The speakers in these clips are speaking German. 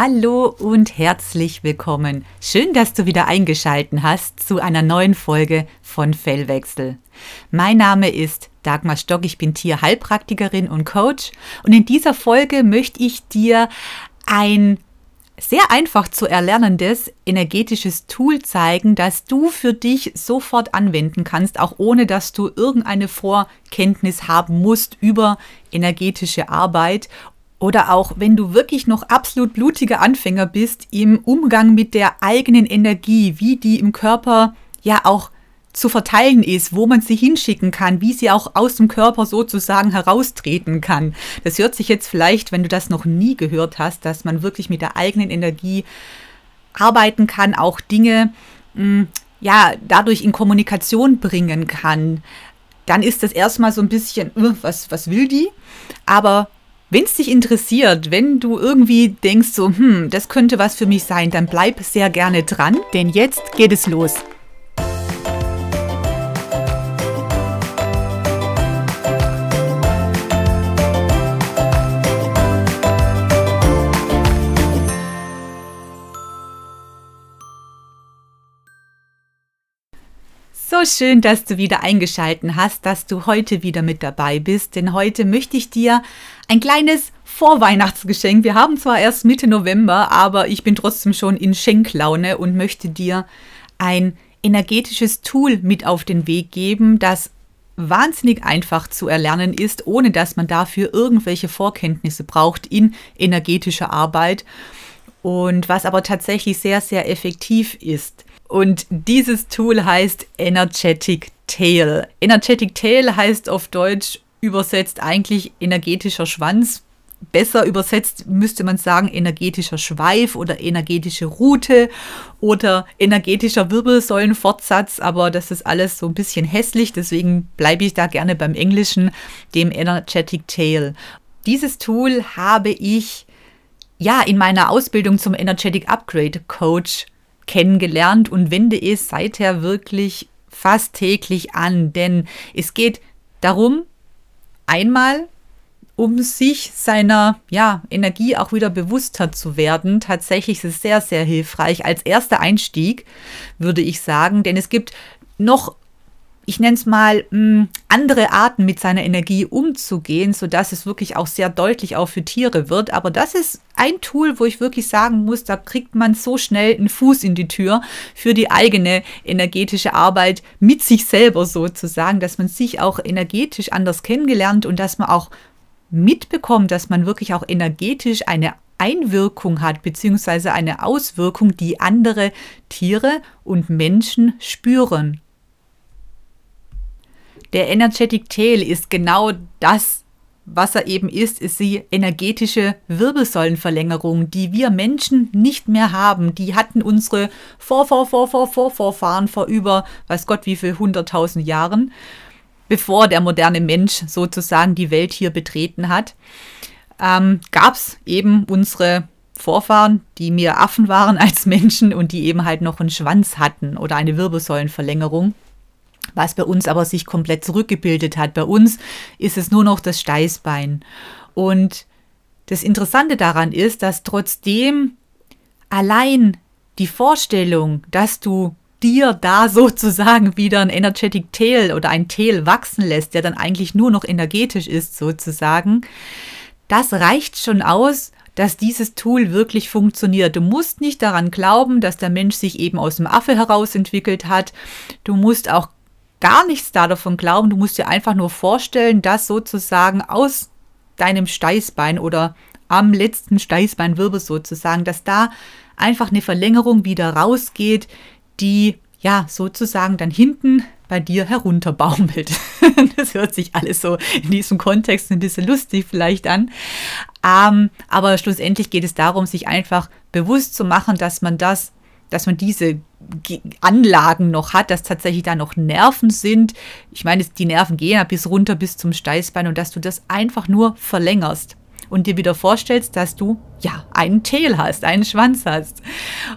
Hallo und herzlich willkommen. Schön, dass du wieder eingeschalten hast zu einer neuen Folge von Fellwechsel. Mein Name ist Dagmar Stock, ich bin Tierheilpraktikerin und Coach und in dieser Folge möchte ich dir ein sehr einfach zu erlernendes energetisches Tool zeigen, das du für dich sofort anwenden kannst, auch ohne dass du irgendeine Vorkenntnis haben musst über energetische Arbeit oder auch wenn du wirklich noch absolut blutiger Anfänger bist im Umgang mit der eigenen Energie, wie die im Körper ja auch zu verteilen ist, wo man sie hinschicken kann, wie sie auch aus dem Körper sozusagen heraustreten kann. Das hört sich jetzt vielleicht, wenn du das noch nie gehört hast, dass man wirklich mit der eigenen Energie arbeiten kann, auch Dinge mh, hm, ja dadurch in Kommunikation bringen kann. Dann ist das erstmal so ein bisschen, uh, was, was will die? Aber wenn es dich interessiert, wenn du irgendwie denkst, so, hm, das könnte was für mich sein, dann bleib sehr gerne dran, denn jetzt geht es los. So schön, dass du wieder eingeschalten hast, dass du heute wieder mit dabei bist, denn heute möchte ich dir ein kleines Vorweihnachtsgeschenk. Wir haben zwar erst Mitte November, aber ich bin trotzdem schon in Schenklaune und möchte dir ein energetisches Tool mit auf den Weg geben, das wahnsinnig einfach zu erlernen ist, ohne dass man dafür irgendwelche Vorkenntnisse braucht in energetischer Arbeit und was aber tatsächlich sehr, sehr effektiv ist. Und dieses Tool heißt Energetic Tail. Energetic Tail heißt auf Deutsch übersetzt eigentlich energetischer Schwanz. Besser übersetzt müsste man sagen energetischer Schweif oder energetische Route oder energetischer Wirbelsäulenfortsatz, aber das ist alles so ein bisschen hässlich, deswegen bleibe ich da gerne beim Englischen, dem Energetic Tail. Dieses Tool habe ich ja in meiner Ausbildung zum Energetic Upgrade Coach kennengelernt und wende es seither wirklich fast täglich an, denn es geht darum, einmal um sich seiner ja, Energie auch wieder bewusster zu werden. Tatsächlich ist es sehr, sehr hilfreich als erster Einstieg, würde ich sagen, denn es gibt noch ich nenne es mal, mh, hm, andere Arten mit seiner Energie umzugehen, sodass es wirklich auch sehr deutlich auch für Tiere wird. Aber das ist ein Tool, wo ich wirklich sagen muss, da kriegt man so schnell einen Fuß in die Tür für die eigene energetische Arbeit mit sich selber sozusagen, dass man sich auch energetisch anders kennengelernt und dass man auch mitbekommt, dass man wirklich auch energetisch eine Einwirkung hat, beziehungsweise eine Auswirkung, die andere Tiere und Menschen spüren. Der Energetic Tail ist genau das, was er eben ist, ist die energetische Wirbelsäulenverlängerung, die wir Menschen nicht mehr haben. Die hatten unsere Vor, Vor, Vor, Vor, Vor, Vorfahren vor über, weiß Gott, wie viel hunderttausend Jahren, bevor der moderne Mensch sozusagen die Welt hier betreten hat, ähm, gab es eben unsere Vorfahren, die mehr Affen waren als Menschen und die eben halt noch einen Schwanz hatten oder eine Wirbelsäulenverlängerung was bei uns aber sich komplett zurückgebildet hat. Bei uns ist es nur noch das Steißbein. Und das Interessante daran ist, dass trotzdem allein die Vorstellung, dass du dir da sozusagen wieder ein Energetic Tail oder ein Tail wachsen lässt, der dann eigentlich nur noch energetisch ist sozusagen, das reicht schon aus, dass dieses Tool wirklich funktioniert. Du musst nicht daran glauben, dass der Mensch sich eben aus dem Affe heraus entwickelt hat. Du musst auch gar nichts da davon glauben. Du musst dir einfach nur vorstellen, dass sozusagen aus deinem Steißbein oder am letzten Steißbeinwirbel sozusagen, dass da einfach eine Verlängerung wieder rausgeht, die ja sozusagen dann hinten bei dir herunterbaumelt. das hört sich alles so in diesem Kontext ein bisschen lustig vielleicht an. Ähm, aber schlussendlich geht es darum, sich einfach bewusst zu machen, dass man das dass man diese Anlagen noch hat, dass tatsächlich da noch Nerven sind. Ich meine, die Nerven gehen ja bis runter bis zum Steißbein und dass du das einfach nur verlängerst und dir wieder vorstellst, dass du ja einen Tail hast, einen Schwanz hast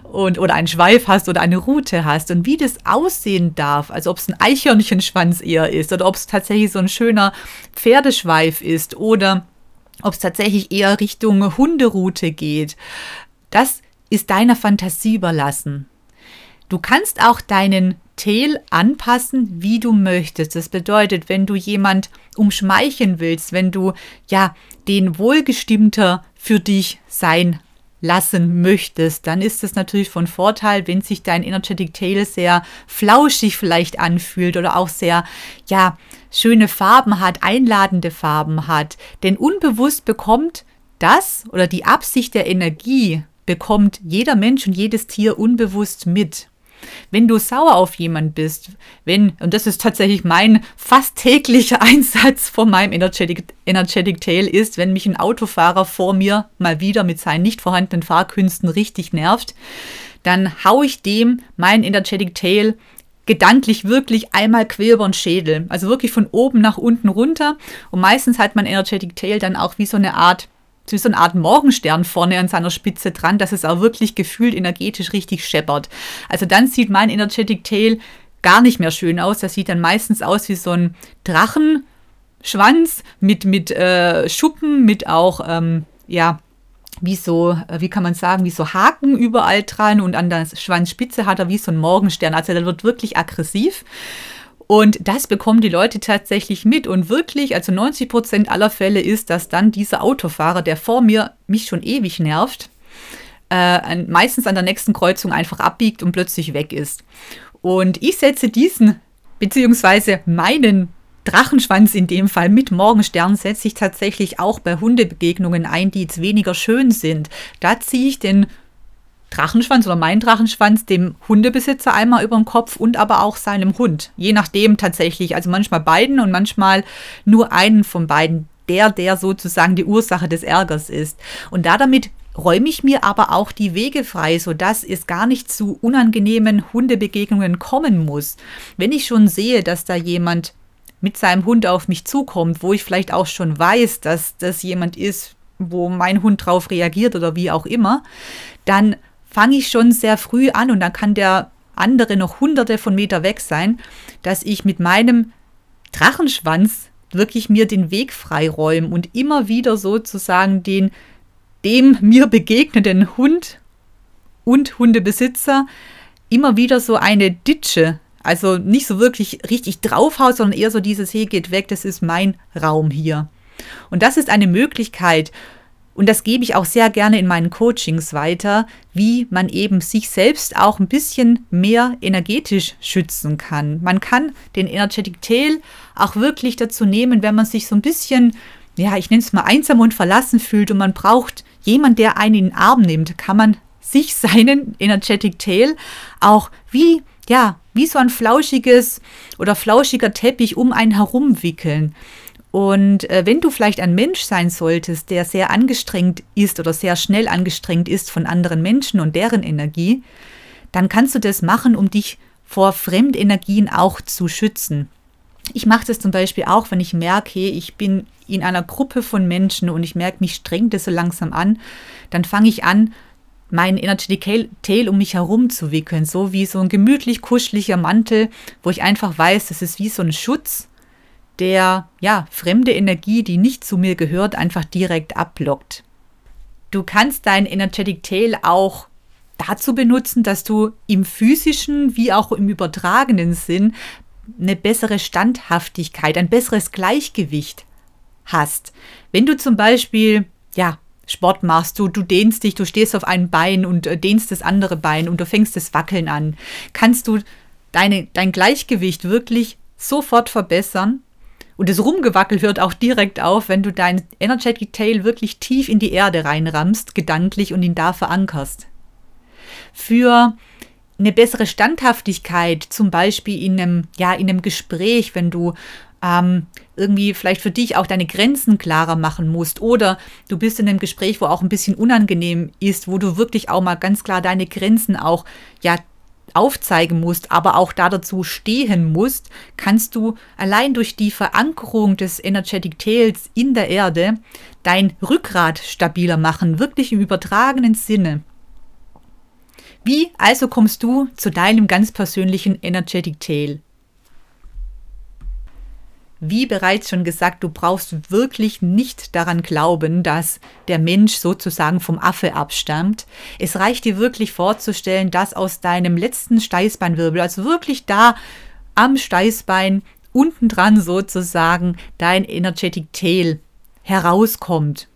und oder einen Schweif hast oder eine Rute hast und wie das aussehen darf, also ob es ein Eichhörnchenschwanz eher ist oder ob es tatsächlich so ein schöner Pferdeschweif ist oder ob es tatsächlich eher Richtung Hunderute geht das ist deiner Fantasie überlassen. Du kannst auch deinen Tel anpassen, wie du möchtest. Das bedeutet, wenn du jemand umschmeicheln willst, wenn du ja den wohlgestimmter für dich sein lassen möchtest, dann ist es natürlich von Vorteil, wenn sich dein Energetic Tail sehr flauschig vielleicht anfühlt oder auch sehr, ja, schöne Farben hat, einladende Farben hat. Denn unbewusst bekommt das oder die Absicht der Energie bekommt jeder Mensch und jedes Tier unbewusst mit. Wenn du sauer auf jemand bist, wenn, und das ist tatsächlich mein fast täglicher Einsatz von meinem Energetic, Energetic Tail ist, wenn mich ein Autofahrer vor mir mal wieder mit seinen nicht vorhandenen Fahrkünsten richtig nervt, dann haue ich dem mein Energetic Tail gedanklich wirklich einmal quer über den Schädel. Also wirklich von oben nach unten runter. Und meistens hat mein Energetic Tail dann auch wie so eine Art so eine Art Morgenstern vorne an seiner Spitze dran, dass es auch wirklich gefühlt energetisch richtig scheppert. Also dann sieht mein Energetic Tail gar nicht mehr schön aus. Das sieht dann meistens aus wie so ein Drachenschwanz mit, mit äh, Schuppen, mit auch, ähm, ja, wie so, äh, wie kann man sagen, wie so Haken überall dran und an der Schwanzspitze hat er wie so ein Morgenstern. Also der wird wirklich aggressiv. Und das bekommen die Leute tatsächlich mit. Und wirklich, also 90 Prozent aller Fälle ist, dass dann dieser Autofahrer, der vor mir mich schon ewig nervt, äh, meistens an der nächsten Kreuzung einfach abbiegt und plötzlich weg ist. Und ich setze diesen, beziehungsweise meinen Drachenschwanz in dem Fall mit Morgenstern setze ich tatsächlich auch bei Hundebegegnungen ein, die jetzt weniger schön sind. Da ziehe ich den Drachenschwanz oder mein Drachenschwanz dem Hundebesitzer einmal über den Kopf und aber auch seinem Hund. Je nachdem tatsächlich. Also manchmal beiden und manchmal nur einen von beiden. Der, der sozusagen die Ursache des Ärgers ist. Und da damit räume ich mir aber auch die Wege frei, sodass es gar nicht zu unangenehmen Hundebegegnungen kommen muss. Wenn ich schon sehe, dass da jemand mit seinem Hund auf mich zukommt, wo ich vielleicht auch schon weiß, dass das jemand ist, wo mein Hund drauf reagiert oder wie auch immer, dann fange ich schon sehr früh an und dann kann der andere noch hunderte von Meter weg sein, dass ich mit meinem Drachenschwanz wirklich mir den Weg freiräume und immer wieder sozusagen den dem mir begegnenden Hund und Hundebesitzer immer wieder so eine Ditsche, also nicht so wirklich richtig draufhaut, sondern eher so dieses, hey, geht weg, das ist mein Raum hier. Und das ist eine Möglichkeit, und das gebe ich auch sehr gerne in meinen Coachings weiter, wie man eben sich selbst auch ein bisschen mehr energetisch schützen kann. Man kann den Energetic Tail auch wirklich dazu nehmen, wenn man sich so ein bisschen, ja, ich nenne es mal einsam und verlassen fühlt und man braucht jemanden, der einen in den Arm nimmt, kann man sich seinen Energetic Tail auch wie, ja, wie so ein flauschiges oder flauschiger Teppich um einen herum wickeln. Und äh, wenn du vielleicht ein Mensch sein solltest, der sehr angestrengt ist oder sehr schnell angestrengt ist von anderen Menschen und deren Energie, dann kannst du das machen, um dich vor Fremdenergien auch zu schützen. Ich mache das zum Beispiel auch, wenn ich merke, ich bin in einer Gruppe von Menschen und ich merke, mich strengt das so langsam an, dann fange ich an, meinen Energetic Tail um mich herum zu wickeln, so wie so ein gemütlich kuscheliger Mantel, wo ich einfach weiß, das ist wie so ein Schutz der ja fremde Energie, die nicht zu mir gehört, einfach direkt abblockt. Du kannst dein Energetic Tail auch dazu benutzen, dass du im physischen wie auch im übertragenen Sinn eine bessere Standhaftigkeit, ein besseres Gleichgewicht hast. Wenn du zum Beispiel, ja, Sport machst, du, du dehnst dich, du stehst auf einem Bein und äh, dehnst das andere Bein und du fängst das Wackeln an, kannst du deine, dein Gleichgewicht wirklich sofort verbessern und das Rumgewackel hört auch direkt auf, wenn du dein Energetic Tail wirklich tief in die Erde reinrammst, gedanklich und ihn da verankerst. Für eine bessere Standhaftigkeit, zum Beispiel in einem, ja, in einem Gespräch, wenn du ähm, irgendwie vielleicht für dich auch deine Grenzen klarer machen musst oder du bist in einem Gespräch, wo auch ein bisschen unangenehm ist, wo du wirklich auch mal ganz klar deine Grenzen auch ja aufzeigen musst, aber auch da dazu stehen musst, kannst du allein durch die Verankerung des Energetic Tails in der Erde dein Rückgrat stabiler machen, wirklich im übertragenen Sinne. Wie also kommst du zu deinem ganz persönlichen Energetic Tail? Wie bereits schon gesagt, du brauchst wirklich nicht daran glauben, dass der Mensch sozusagen vom Affe abstammt. Es reicht dir wirklich vorzustellen, dass aus deinem letzten Steißbeinwirbel, also wirklich da am Steißbein, unten dran sozusagen, dein Energetic Tail herauskommt.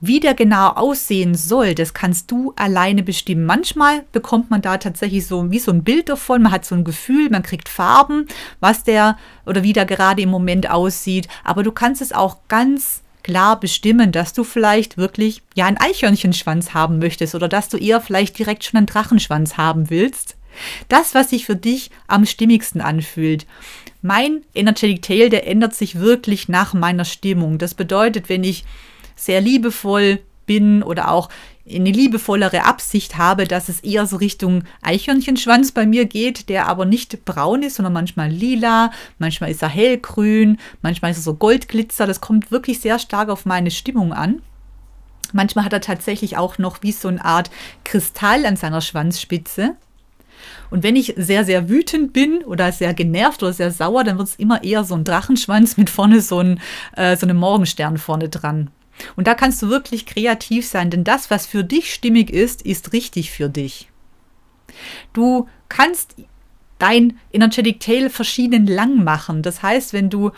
Wie der genau aussehen soll, das kannst du alleine bestimmen. Manchmal bekommt man da tatsächlich so wie so ein Bild davon, man hat so ein Gefühl, man kriegt Farben, was der oder wie der gerade im Moment aussieht, aber du kannst es auch ganz klar bestimmen, dass du vielleicht wirklich ja einen Eichhörnchenschwanz haben möchtest oder dass du eher vielleicht direkt schon einen Drachenschwanz haben willst. Das, was sich für dich am stimmigsten anfühlt. Mein Energetic Tail, der ändert sich wirklich nach meiner Stimmung. Das bedeutet, wenn ich sehr liebevoll bin oder auch eine liebevollere Absicht habe, dass es eher so Richtung Eichhörnchenschwanz bei mir geht, der aber nicht braun ist, sondern manchmal lila, manchmal ist er hellgrün, manchmal ist er so goldglitzer. Das kommt wirklich sehr stark auf meine Stimmung an. Manchmal hat er tatsächlich auch noch wie so eine Art Kristall an seiner Schwanzspitze. Und wenn ich sehr, sehr wütend bin oder sehr genervt oder sehr sauer, dann wird es immer eher so ein Drachenschwanz mit vorne so, ein, äh, so einem Morgenstern vorne dran. Und da kannst du wirklich kreativ sein, denn das, was für dich stimmig ist, ist richtig für dich. Du kannst dein Energetic Tail verschieden lang machen. Das heißt, wenn du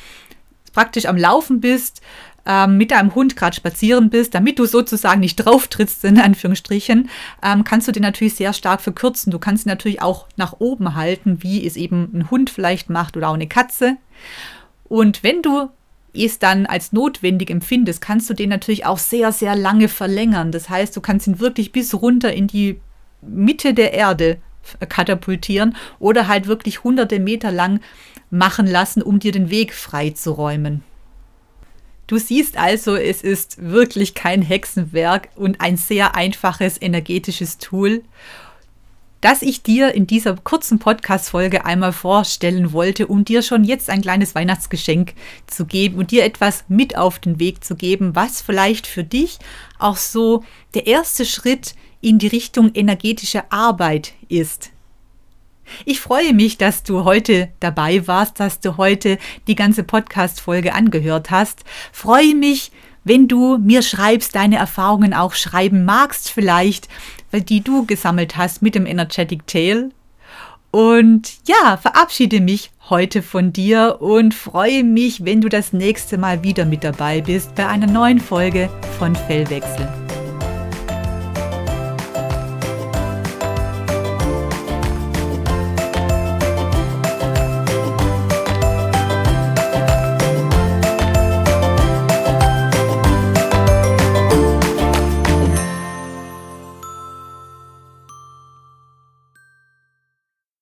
praktisch am Laufen bist, ähm, mit deinem Hund gerade spazieren bist, damit du sozusagen nicht drauf trittst, in Anführungsstrichen, ähm, kannst du den natürlich sehr stark verkürzen. Du kannst ihn natürlich auch nach oben halten, wie es eben ein Hund vielleicht macht oder auch eine Katze. Und wenn du es dann als notwendig empfindest, kannst du den natürlich auch sehr, sehr lange verlängern. Das heißt, du kannst ihn wirklich bis runter in die Mitte der Erde katapultieren oder halt wirklich hunderte Meter lang machen lassen, um dir den Weg freizuräumen. Du siehst also, es ist wirklich kein Hexenwerk und ein sehr einfaches energetisches Tool das ich dir in dieser kurzen Podcast-Folge einmal vorstellen wollte, um dir schon jetzt ein kleines Weihnachtsgeschenk zu geben und dir etwas mit auf den Weg zu geben, was vielleicht für dich auch so der erste Schritt in die Richtung energetische Arbeit ist. Ich freue mich, dass du heute dabei warst, dass du heute die ganze Podcast-Folge angehört hast. Freue mich, wenn du mir schreibst, deine Erfahrungen auch schreiben magst, vielleicht, die du gesammelt hast mit dem Energetic Tail. Und ja, verabschiede mich heute von dir und freue mich, wenn du das nächste Mal wieder mit dabei bist bei einer neuen Folge von Fellwechsel.